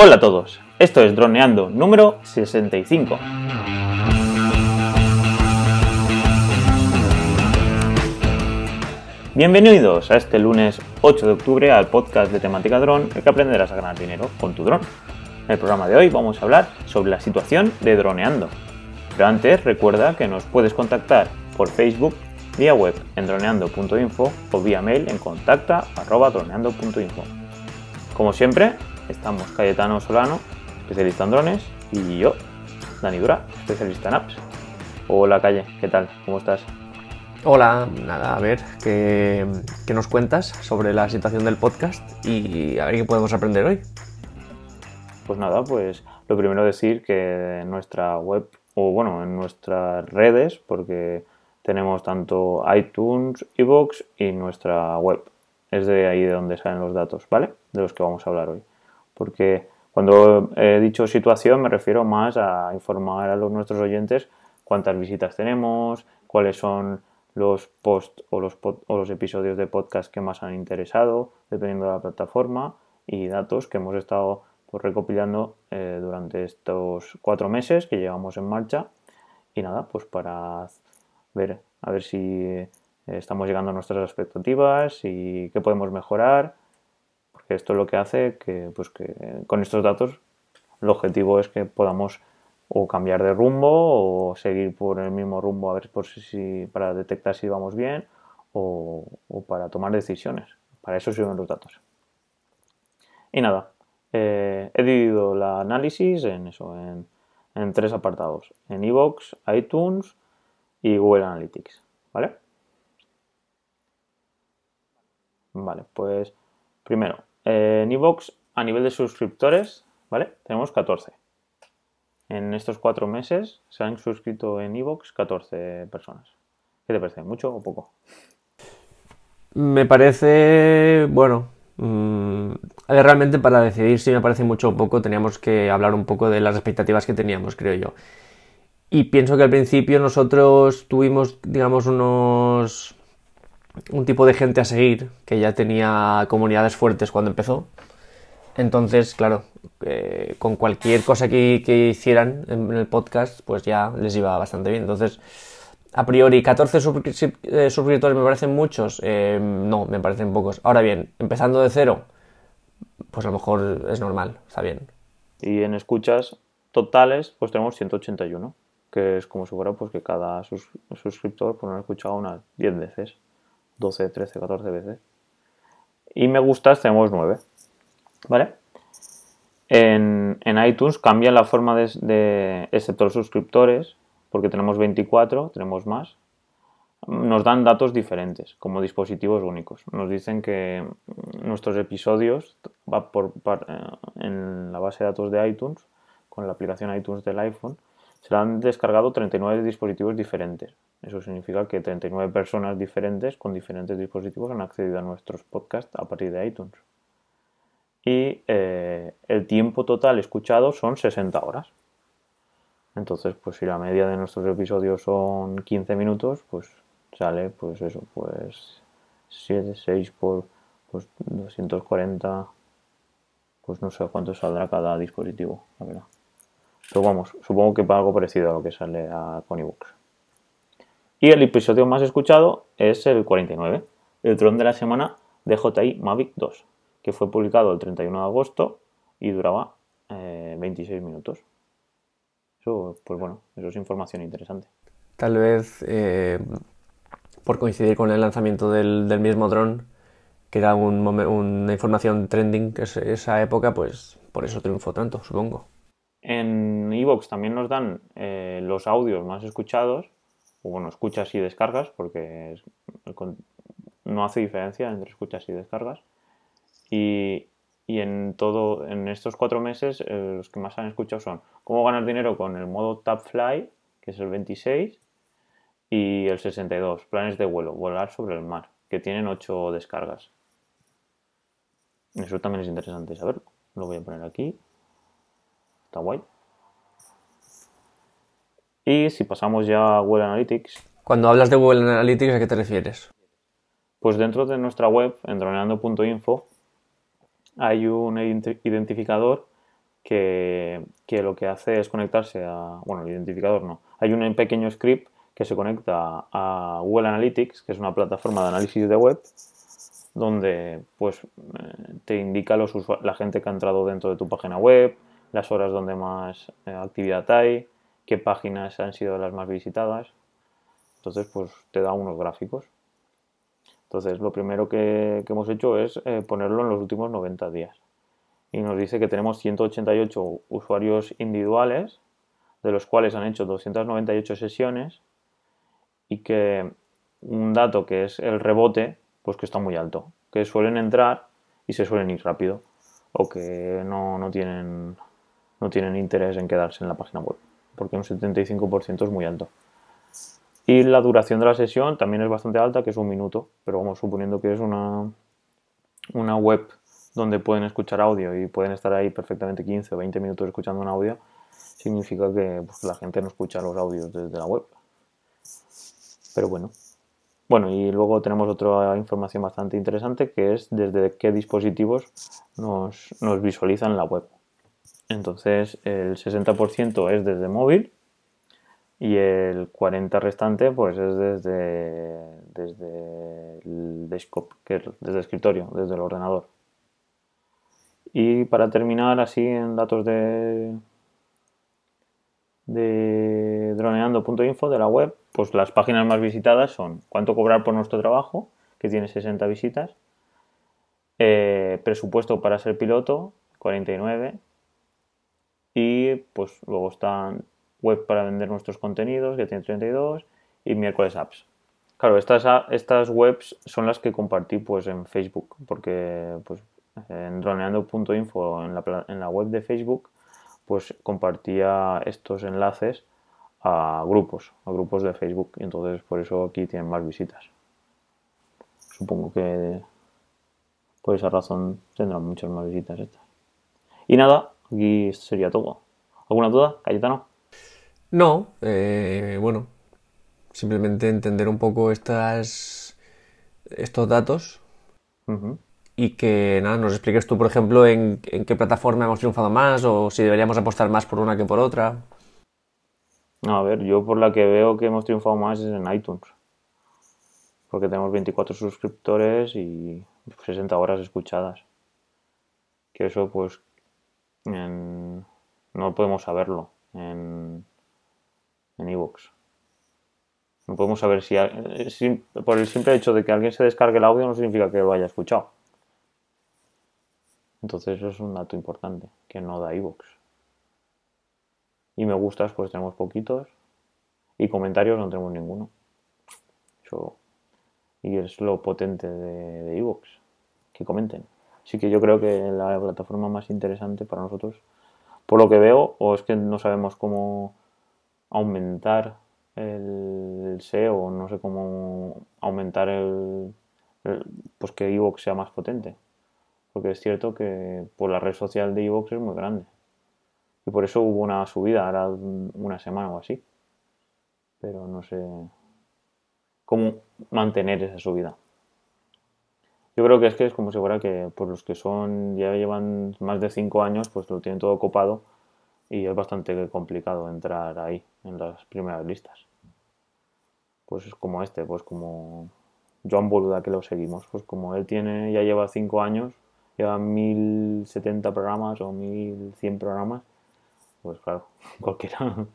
Hola a todos, esto es Droneando número 65. Bienvenidos a este lunes 8 de octubre al podcast de temática dron, el que aprenderás a ganar dinero con tu dron. En el programa de hoy vamos a hablar sobre la situación de droneando. Pero antes recuerda que nos puedes contactar por Facebook, vía web en droneando.info o vía mail en contacta.droneando.info. Como siempre, estamos Cayetano Solano, especialista en drones, y yo, Dani Dura, especialista en apps. Hola Calle, ¿qué tal? ¿Cómo estás? Hola, nada, a ver, ¿qué, qué nos cuentas sobre la situación del podcast y a ver qué podemos aprender hoy? Pues nada, pues lo primero decir que en nuestra web, o bueno, en nuestras redes, porque tenemos tanto iTunes, iVoox y nuestra web. Es de ahí de donde salen los datos, ¿vale? De los que vamos a hablar hoy porque cuando he dicho situación me refiero más a informar a los, nuestros oyentes cuántas visitas tenemos, cuáles son los posts o los, episodios de podcast que más han interesado, dependiendo de la plataforma, y datos que hemos estado pues, recopilando eh, durante estos cuatro meses que llevamos en marcha. Y nada, pues para ver a ver si eh, estamos llegando a nuestras expectativas y qué podemos mejorar esto es lo que hace que, pues que con estos datos el objetivo es que podamos o cambiar de rumbo o seguir por el mismo rumbo a ver por si, para detectar si vamos bien o, para tomar decisiones. Para eso sirven los datos. Y nada, eh, he dividido el análisis en eso, en, en tres apartados. En iVoox, iTunes y Google Analytics. ¿Vale? Vale, pues primero, en iVoox, a nivel de suscriptores, ¿vale? Tenemos 14. En estos cuatro meses se han suscrito en iVoox 14 personas. ¿Qué te parece? ¿Mucho o poco? Me parece, bueno, mmm, realmente para decidir si me parece mucho o poco teníamos que hablar un poco de las expectativas que teníamos, creo yo. Y pienso que al principio nosotros tuvimos, digamos, unos un tipo de gente a seguir que ya tenía comunidades fuertes cuando empezó. Entonces, claro, eh, con cualquier cosa que, hicieran en, el podcast, pues ya les iba bastante bien. Entonces, a priori, 14 eh, suscriptores me parecen muchos. Eh, no, me parecen pocos. Ahora bien, empezando de cero, pues a lo mejor es normal, está bien. Y en escuchas totales, pues tenemos 181, que es como si fuera pues, que cada suscriptor pues, nos ha escuchado unas 10 veces. 12, 13, 14 veces. Y me gustas tenemos 9. ¿Vale? En, iTunes cambia la forma de, excepto los suscriptores, porque tenemos 24, tenemos más. Nos dan datos diferentes, como dispositivos únicos. Nos dicen que nuestros episodios va por, eh, en la base de datos de iTunes, con la aplicación iTunes del iPhone, se han descargado 39 dispositivos diferentes. Eso significa que 39 personas diferentes con diferentes dispositivos han accedido a nuestros podcasts a partir de iTunes. Y eh, el tiempo total escuchado son 60 horas. Entonces, pues si la media de nuestros episodios son 15 minutos, pues sale, pues eso, pues 7, 6 por pues 240, pues no sé cuánto saldrá cada dispositivo, la verdad. Pero vamos, supongo que algo parecido a lo que sale a Conibooks. Y el episodio más escuchado es el 49, el dron de la semana DJI Mavic 2, que fue publicado el 31 de agosto y duraba 26 eh, minutos. Eso, pues bueno, eso es información interesante. Tal vez eh, por coincidir con el lanzamiento del, mismo dron, que era una información trending esa época, pues por eso triunfó tanto, supongo. En Evox también nos dan eh, los audios más escuchados, o bueno, escuchas y descargas, porque no hace diferencia entre escuchas y descargas. Y, en todo, en estos cuatro meses, eh, los que más han escuchado son cómo ganar dinero con el modo Fly, que es el 26, y el 62, planes de vuelo, volar sobre el mar, que tienen 8 descargas. Eso también es interesante saberlo. Lo voy a poner aquí. Está guay. Y si pasamos ya a Google Analytics. Cuando hablas de Google Analytics, ¿a qué te refieres? Pues dentro de nuestra web, en droneando.info, hay un identificador que, que, lo que hace es conectarse a, bueno, el identificador no, hay un pequeño script que se conecta a Google Analytics, que es una plataforma de análisis de web, donde pues eh, te indica los la gente que ha entrado dentro de tu página web, las horas donde más eh, actividad hay, qué páginas han sido las más visitadas. Entonces, pues te da unos gráficos. Entonces, lo primero que, hemos hecho es eh, ponerlo en los últimos 90 días. Y nos dice que tenemos 188 usuarios individuales, de los cuales han hecho 298 sesiones, y que un dato que es el rebote, pues que está muy alto, que suelen entrar y se suelen ir rápido, o que no, no tienen, no tienen interés en quedarse en la página web, porque un 75% es muy alto. Y la duración de la sesión también es bastante alta, que es un minuto, pero vamos, suponiendo que es una, una web donde pueden escuchar audio y pueden estar ahí perfectamente 15 o 20 minutos escuchando un audio, significa que pues, la gente no escucha los audios desde la web. Pero bueno. Bueno, y luego tenemos otra información bastante interesante que es desde qué dispositivos nos, nos visualizan la web. Entonces el 60% es desde móvil y el 40 restante pues es desde, desde el desktop, que es desde el escritorio, desde el ordenador. Y para terminar así en datos de, de droneando.info de la web, pues las páginas más visitadas son cuánto cobrar por nuestro trabajo, que tiene 60 visitas, eh, presupuesto para ser piloto, 49, y pues luego están web para vender nuestros contenidos, que tiene 32, y miércoles apps. Claro, estas, estas webs son las que compartí pues en Facebook, porque pues en droneando.info, en la, en la web de Facebook, pues compartía estos enlaces a grupos, a grupos de Facebook, y entonces por eso aquí tienen más visitas. Supongo que por esa razón tendrán muchas más visitas estas. Y nada, aquí sería todo. ¿Alguna duda, Cayetano? No, eh, bueno, simplemente entender un poco estas, estos datos y que nada, nos expliques tú, por ejemplo, en, qué plataforma hemos triunfado más o si deberíamos apostar más por una que por otra. A ver, yo por la que veo que hemos triunfado más es en iTunes. Porque tenemos 24 suscriptores y 60 horas escuchadas. Que eso, pues, no podemos saberlo en, en iVoox. No podemos saber si, eh, por el simple hecho de que alguien se descargue el audio no significa que lo haya escuchado. Entonces eso es un dato importante que no da iVoox. Y me gustas pues tenemos poquitos y comentarios no tenemos ninguno. Eso, y es lo potente de iVoox, que comenten. Así que yo creo que la plataforma más interesante para nosotros, por lo que veo, o es que no sabemos cómo aumentar el SEO, no sé cómo aumentar el, pues que Evox sea más potente. Porque es cierto que por la red social de Evox es muy grande. Y por eso hubo una subida, ahora una semana o así. Pero no sé cómo mantener esa subida. Yo creo que es que es como si fuera que por los que son, ya llevan más de 5 años, pues lo tienen todo copado y es bastante complicado entrar ahí, en las primeras listas. Pues es como este, pues como Joan Boluda que lo seguimos, pues como él tiene, ya lleva 5 años, lleva 1070 programas o 1100 programas, pues claro, cualquiera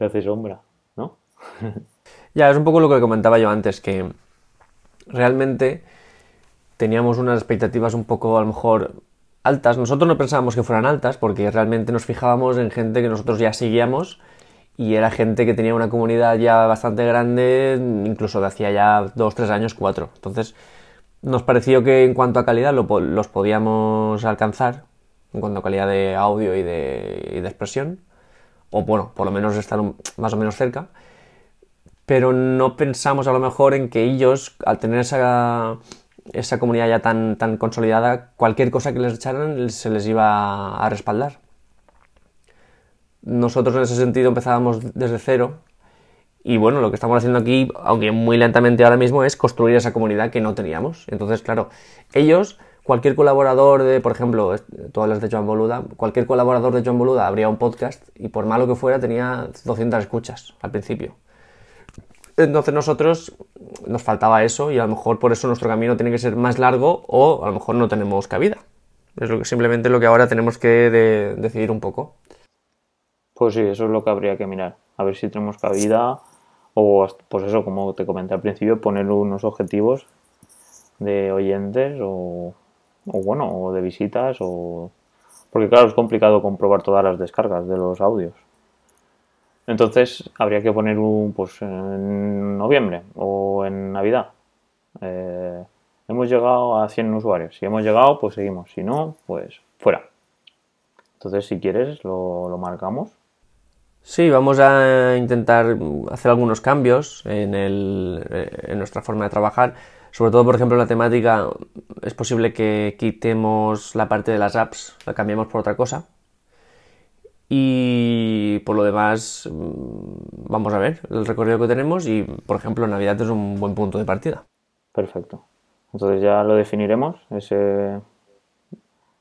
le hace sombra, ¿no? ya, es un poco lo que comentaba yo antes, que realmente teníamos unas expectativas un poco a lo mejor altas. Nosotros no pensábamos que fueran altas porque realmente nos fijábamos en gente que nosotros ya seguíamos y era gente que tenía una comunidad ya bastante grande, incluso de hacía ya dos, tres años, cuatro. Entonces nos pareció que en cuanto a calidad los podíamos alcanzar, en cuanto a calidad de audio y de, y de expresión, o bueno, por lo menos estar más o menos cerca, pero no pensamos a lo mejor en que ellos, al tener esa esa comunidad ya tan, tan consolidada, cualquier cosa que les echaran se les iba a respaldar. Nosotros en ese sentido empezábamos desde cero y bueno, lo que estamos haciendo aquí, aunque muy lentamente ahora mismo, es construir esa comunidad que no teníamos. Entonces, claro, ellos cualquier colaborador de, por ejemplo, todas las de Joan Boluda, cualquier colaborador de Joan Boluda abría un podcast y por malo que fuera tenía 200 escuchas al principio. Entonces nosotros nos faltaba eso y a lo mejor por eso nuestro camino tiene que ser más largo o a lo mejor no tenemos cabida. Es lo que, simplemente lo que ahora tenemos que decidir un poco. Pues sí, eso es lo que habría que mirar. A ver si tenemos cabida o, pues eso, como te comenté al principio, poner unos objetivos de oyentes o, o bueno, o de visitas o... Porque claro, es complicado comprobar todas las descargas de los audios. Entonces habría que poner un, pues en noviembre o en Navidad. Eh, hemos llegado a 100 usuarios. Si hemos llegado, pues seguimos. Si no, pues fuera. Entonces, si quieres, lo, marcamos. Sí, vamos a intentar hacer algunos cambios en, en nuestra forma de trabajar. Sobre todo, por ejemplo, la temática, es posible que quitemos la parte de las apps, la cambiemos por otra cosa. Y por lo demás, mm, vamos a ver el recorrido que tenemos y, por ejemplo, Navidad es un buen punto de partida. Perfecto. Entonces ya lo definiremos, ese,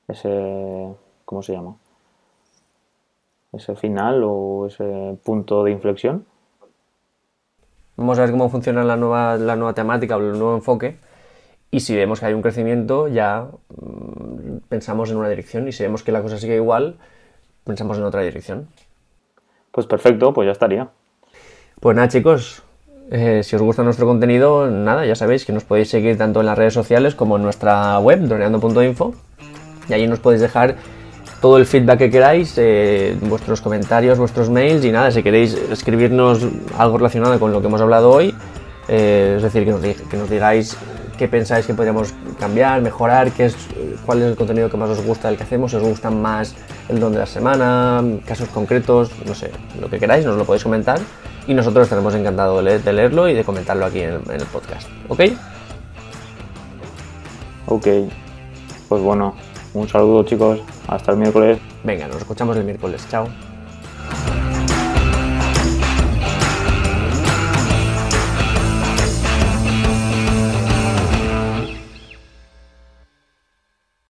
ese, ¿cómo se llama? Ese final o ese punto de inflexión. Vamos a ver cómo funciona la nueva, la nueva temática o el nuevo enfoque. Y si vemos que hay un crecimiento, ya mm, pensamos en una dirección. Y si vemos que la cosa sigue igual, pensamos en otra dirección. Pues perfecto, pues ya estaría. Pues nada, chicos, eh, si os gusta nuestro contenido, nada, ya sabéis que nos podéis seguir tanto en las redes sociales como en nuestra web, droneando.info. Y allí nos podéis dejar todo el feedback que queráis, eh, vuestros comentarios, vuestros mails y nada, si queréis escribirnos algo relacionado con lo que hemos hablado hoy, eh, es decir, que nos, que nos digáis qué pensáis que podríamos cambiar, mejorar, qué es, cuál es el contenido que más os gusta del que hacemos, si os gusta más el don de la semana, casos concretos, no sé, lo que queráis, nos lo podéis comentar y nosotros estaremos encantados de, leerlo y de comentarlo aquí en el, en el podcast. ¿Ok? Ok. Pues bueno, un saludo chicos, hasta el miércoles. Venga, nos escuchamos el miércoles, chao.